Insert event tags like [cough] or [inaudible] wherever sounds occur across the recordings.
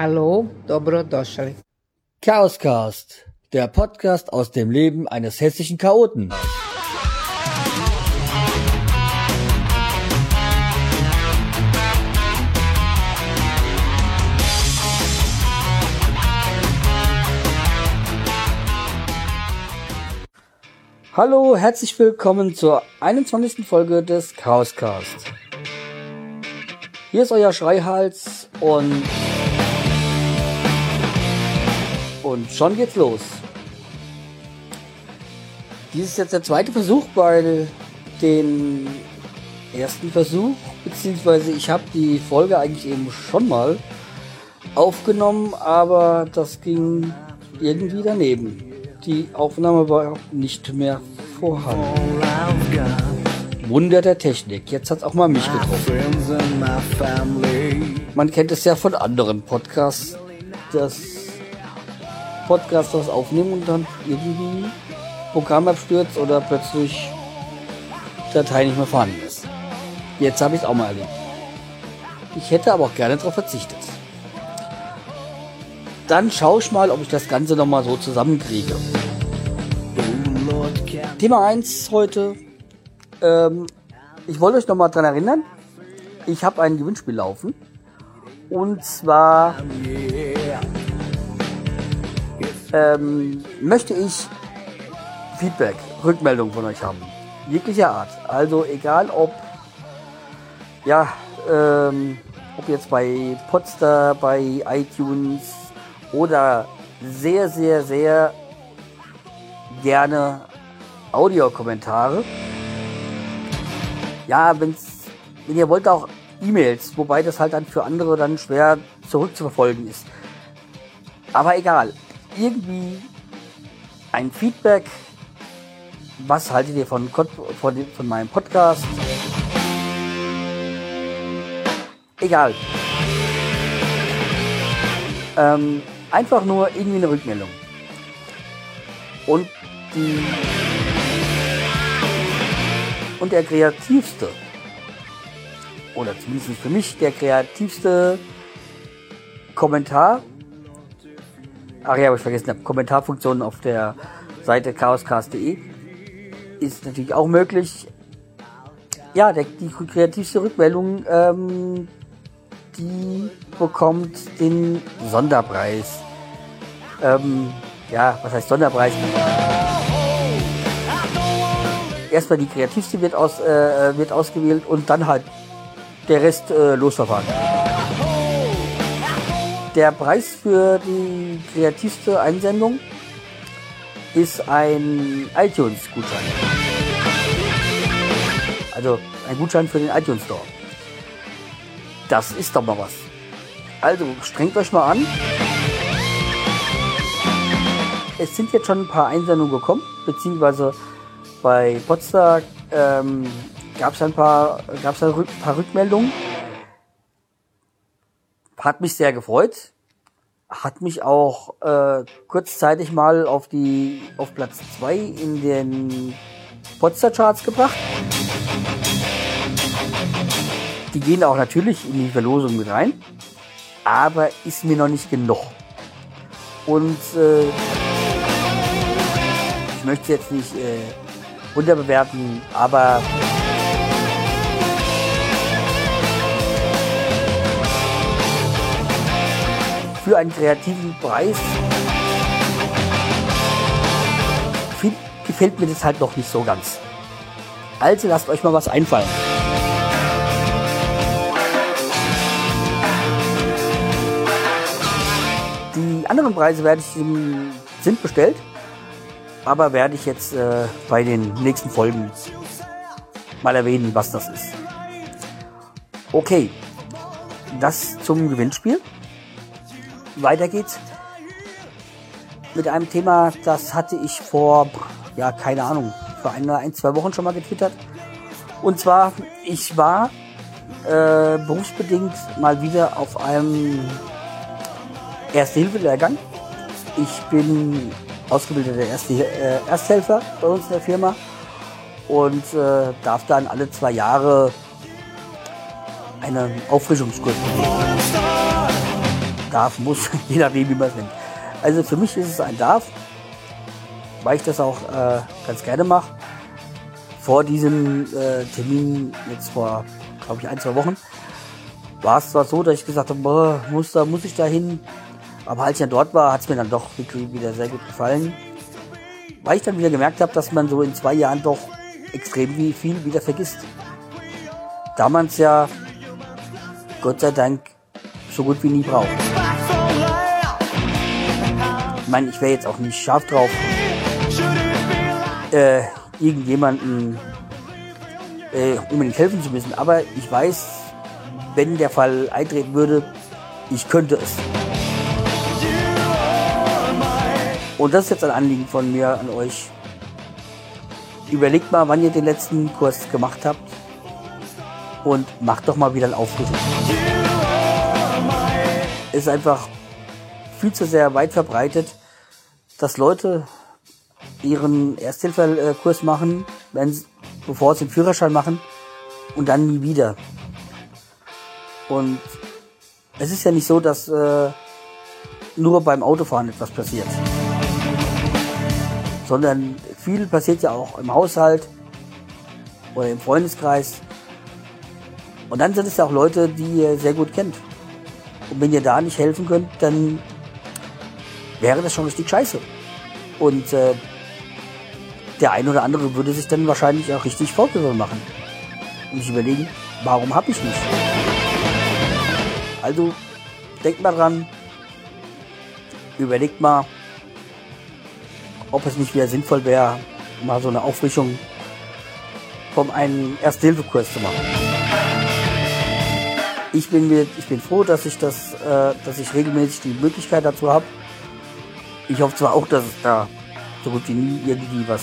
Hallo, dobrodošli. Chaoscast, der Podcast aus dem Leben eines hessischen Chaoten. Hallo, herzlich willkommen zur 21. Folge des Chaoscast. Hier ist euer Schreihals und und schon geht's los. Dies ist jetzt der zweite Versuch bei den ersten Versuch, beziehungsweise ich habe die Folge eigentlich eben schon mal aufgenommen, aber das ging irgendwie daneben. Die Aufnahme war nicht mehr vorhanden. Wunder der Technik. Jetzt hat es auch mal mich getroffen. Man kennt es ja von anderen Podcasts, dass Podcasts was aufnehmen und dann irgendwie Programm abstürzt oder plötzlich Datei nicht mehr vorhanden ist. Jetzt habe ich es auch mal erlebt. Ich hätte aber auch gerne darauf verzichtet. Dann schaue ich mal, ob ich das Ganze nochmal so zusammenkriege. Thema 1 heute. Ähm, ich wollte euch nochmal dran erinnern. Ich habe ein Gewinnspiel laufen. Und zwar ähm, möchte ich Feedback, Rückmeldung von euch haben. Jeglicher Art. Also egal ob, ja, ähm, ob jetzt bei Podster, bei iTunes oder sehr, sehr, sehr gerne Audiokommentare. Ja, wenn's, wenn ihr wollt auch E-Mails, wobei das halt dann für andere dann schwer zurückzuverfolgen ist. Aber egal, irgendwie ein Feedback. Was haltet ihr von, von, von meinem Podcast? Egal. Ähm, einfach nur irgendwie eine Rückmeldung. Und die und der kreativste oder zumindest für mich der kreativste Kommentar Ach ja, habe ich vergessen, habe Kommentarfunktion auf der Seite chaoscast.de ist natürlich auch möglich. Ja, der, die kreativste Rückmeldung, ähm, die bekommt den Sonderpreis. Ähm, ja, was heißt Sonderpreis? Erstmal die kreativste wird, aus, äh, wird ausgewählt und dann halt der Rest äh, losverfahren. Der Preis für die kreativste Einsendung ist ein iTunes-Gutschein. Also ein Gutschein für den iTunes Store. Das ist doch mal was. Also strengt euch mal an. Es sind jetzt schon ein paar Einsendungen gekommen, beziehungsweise bei Potsdam ähm, gab es ein paar, gab's ein paar Rückmeldungen. Hat mich sehr gefreut. Hat mich auch äh, kurzzeitig mal auf die auf Platz zwei in den Potsdam Charts gebracht. Die gehen auch natürlich in die Verlosung mit rein, aber ist mir noch nicht genug. Und äh, ich möchte jetzt nicht äh, unterbewerten, aber für einen kreativen Preis gefällt mir das halt noch nicht so ganz. Also lasst euch mal was einfallen. Die anderen Preise werde ich sind bestellt, aber werde ich jetzt äh, bei den nächsten Folgen mal erwähnen, was das ist. Okay, das zum Gewinnspiel weiter geht's mit einem Thema, das hatte ich vor, ja, keine Ahnung, vor ein, ein zwei Wochen schon mal getwittert. Und zwar, ich war äh, berufsbedingt mal wieder auf einem Erste-Hilfe-Lehrgang. Ich bin ausgebildeter Erste, äh, Ersthelfer bei uns in der Firma und äh, darf dann alle zwei Jahre einen Auffrischungskurs belegen. Darf, muss, [laughs] je nachdem, wie man es nennt. Also für mich ist es ein darf, weil ich das auch äh, ganz gerne mache. Vor diesem äh, Termin, jetzt vor, glaube ich, ein, zwei Wochen, war es zwar so, dass ich gesagt habe, boah, muss, da muss ich da hin. Aber als ich dann dort war, hat es mir dann doch wirklich wieder sehr gut gefallen. Weil ich dann wieder gemerkt habe, dass man so in zwei Jahren doch extrem viel wieder vergisst. Da man es ja, Gott sei Dank, so gut wie nie braucht. Ich meine, ich wäre jetzt auch nicht scharf drauf, äh, irgendjemanden äh, unbedingt helfen zu müssen. Aber ich weiß, wenn der Fall eintreten würde, ich könnte es. Und das ist jetzt ein Anliegen von mir an euch. Überlegt mal, wann ihr den letzten Kurs gemacht habt und macht doch mal wieder einen Auffrischung. Ist einfach viel zu sehr weit verbreitet, dass Leute ihren Ersthilfekurs machen, wenn, bevor sie den Führerschein machen und dann nie wieder. Und es ist ja nicht so, dass äh, nur beim Autofahren etwas passiert sondern viel passiert ja auch im Haushalt oder im Freundeskreis. Und dann sind es ja auch Leute, die ihr sehr gut kennt. Und wenn ihr da nicht helfen könnt, dann wäre das schon richtig scheiße. Und äh, der ein oder andere würde sich dann wahrscheinlich auch richtig Vorwürfe machen. Und sich überlegen, warum habe ich nicht? Also denkt mal dran, überlegt mal, ob es nicht wieder sinnvoll wäre, mal so eine Auffrischung vom einen Erste-Hilfe-Kurs zu machen. Ich bin, mir, ich bin froh, dass ich, das, äh, dass ich regelmäßig die Möglichkeit dazu habe. Ich hoffe zwar auch, dass es da so gut wie nie irgendwie was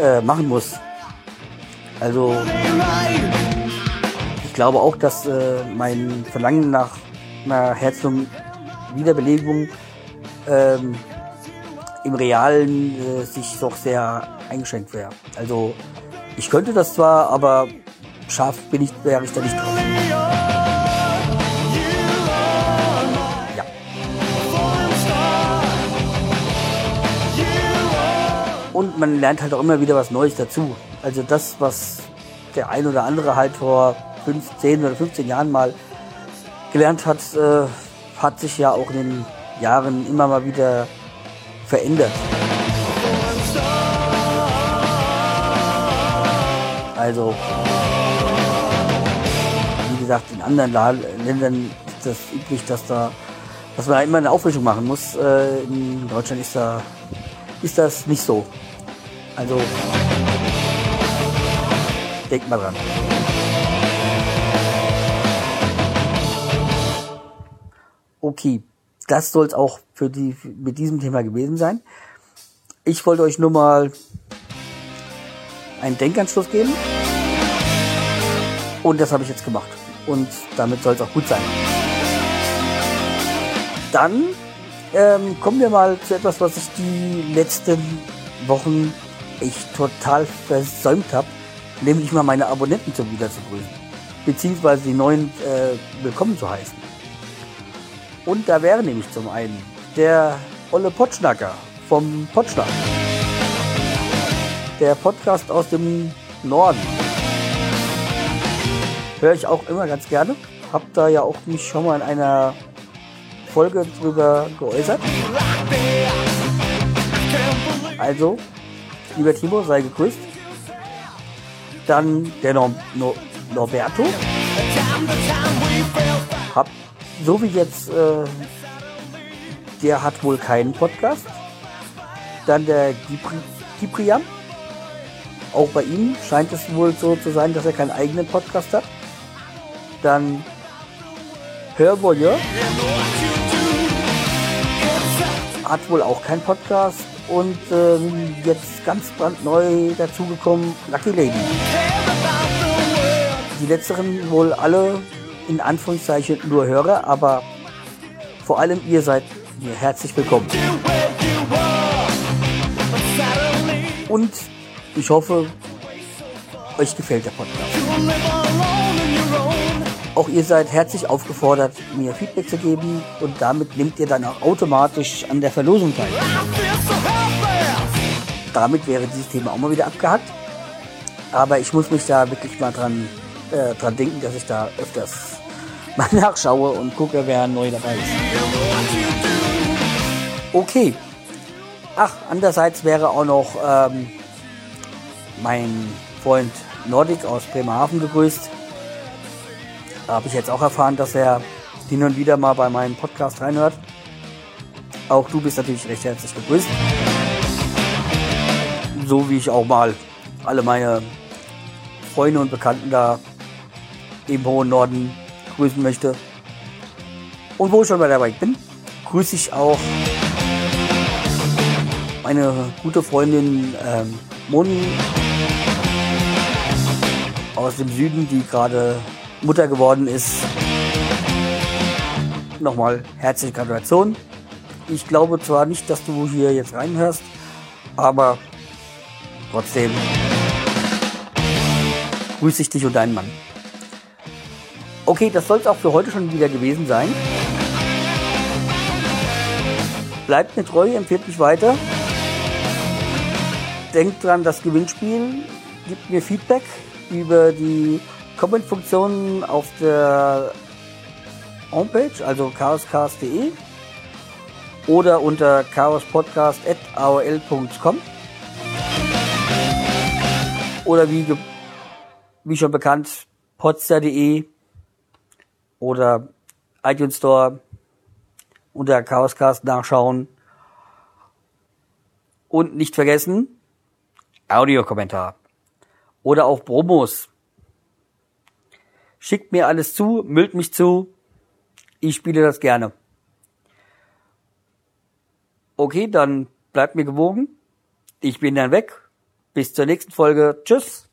äh, machen muss. Also ich glaube auch, dass äh, mein Verlangen nach einer Herz-Wiederbelebung ähm, im Realen äh, sich doch sehr eingeschränkt wäre. Also ich könnte das zwar, aber scharf bin ich, wäre ich da nicht drauf. Ja. Und man lernt halt auch immer wieder was Neues dazu. Also das, was der ein oder andere halt vor 15 oder 15 Jahren mal gelernt hat, äh, hat sich ja auch in den Jahren immer mal wieder verändert. Also, gesagt, in anderen Ländern ist das üblich, dass da, dass man immer eine Auffrischung machen muss. Äh, in Deutschland ist da, ist das nicht so. Also, denkt mal dran. Okay das soll es auch für die, mit diesem Thema gewesen sein. Ich wollte euch nur mal einen Denkanstoß geben. Und das habe ich jetzt gemacht. Und damit soll es auch gut sein. Dann ähm, kommen wir mal zu etwas, was ich die letzten Wochen echt total versäumt habe. Nämlich mal meine Abonnenten zum grüßen. Beziehungsweise die neuen äh, willkommen zu heißen. Und da wäre nämlich zum einen der Olle Potschnacker vom Potschnack. Der Podcast aus dem Norden. Höre ich auch immer ganz gerne. Hab da ja auch mich schon mal in einer Folge drüber geäußert. Also, lieber Timo, sei gegrüßt. Dann der Nor Nor Norberto. Hab so wie jetzt, äh, der hat wohl keinen Podcast. Dann der Giprian. Auch bei ihm scheint es wohl so zu sein, dass er keinen eigenen Podcast hat. Dann Hörvoyeur. Hat wohl auch keinen Podcast. Und ähm, jetzt ganz brandneu dazugekommen Lucky Lady. Die letzteren wohl alle in Anführungszeichen nur höre, aber vor allem ihr seid mir herzlich willkommen. Und ich hoffe, euch gefällt der Podcast. Auch ihr seid herzlich aufgefordert, mir Feedback zu geben und damit nehmt ihr dann auch automatisch an der Verlosung teil. Damit wäre dieses Thema auch mal wieder abgehakt. Aber ich muss mich da wirklich mal dran, äh, dran denken, dass ich da öfters [laughs] mal nachschaue und gucke, wer neu dabei ist. Okay. Ach, andererseits wäre auch noch ähm, mein Freund Nordic aus Bremerhaven gegrüßt. Da habe ich jetzt auch erfahren, dass er hin und wieder mal bei meinem Podcast reinhört. Auch du bist natürlich recht herzlich gegrüßt. So wie ich auch mal alle meine Freunde und Bekannten da im hohen Norden grüßen möchte. Und wo ich schon mal dabei bin, grüße ich auch meine gute Freundin ähm, Moni aus dem Süden, die gerade Mutter geworden ist. Nochmal herzliche Gratulation. Ich glaube zwar nicht, dass du hier jetzt reinhörst, aber trotzdem grüße ich dich und deinen Mann. Okay, das soll es auch für heute schon wieder gewesen sein. Bleibt mir treu, empfiehlt mich weiter. Denkt dran, das Gewinnspiel. Gibt mir Feedback über die Comment-Funktion auf der Homepage, also chaoscast.de oder unter chaospodcast.aol.com oder wie, wie schon bekannt, potster.de oder iTunes Store unter Chaoscast nachschauen. Und nicht vergessen, Audiokommentar. Oder auch Promos. Schickt mir alles zu, müllt mich zu. Ich spiele das gerne. Okay, dann bleibt mir gewogen. Ich bin dann weg. Bis zur nächsten Folge. Tschüss.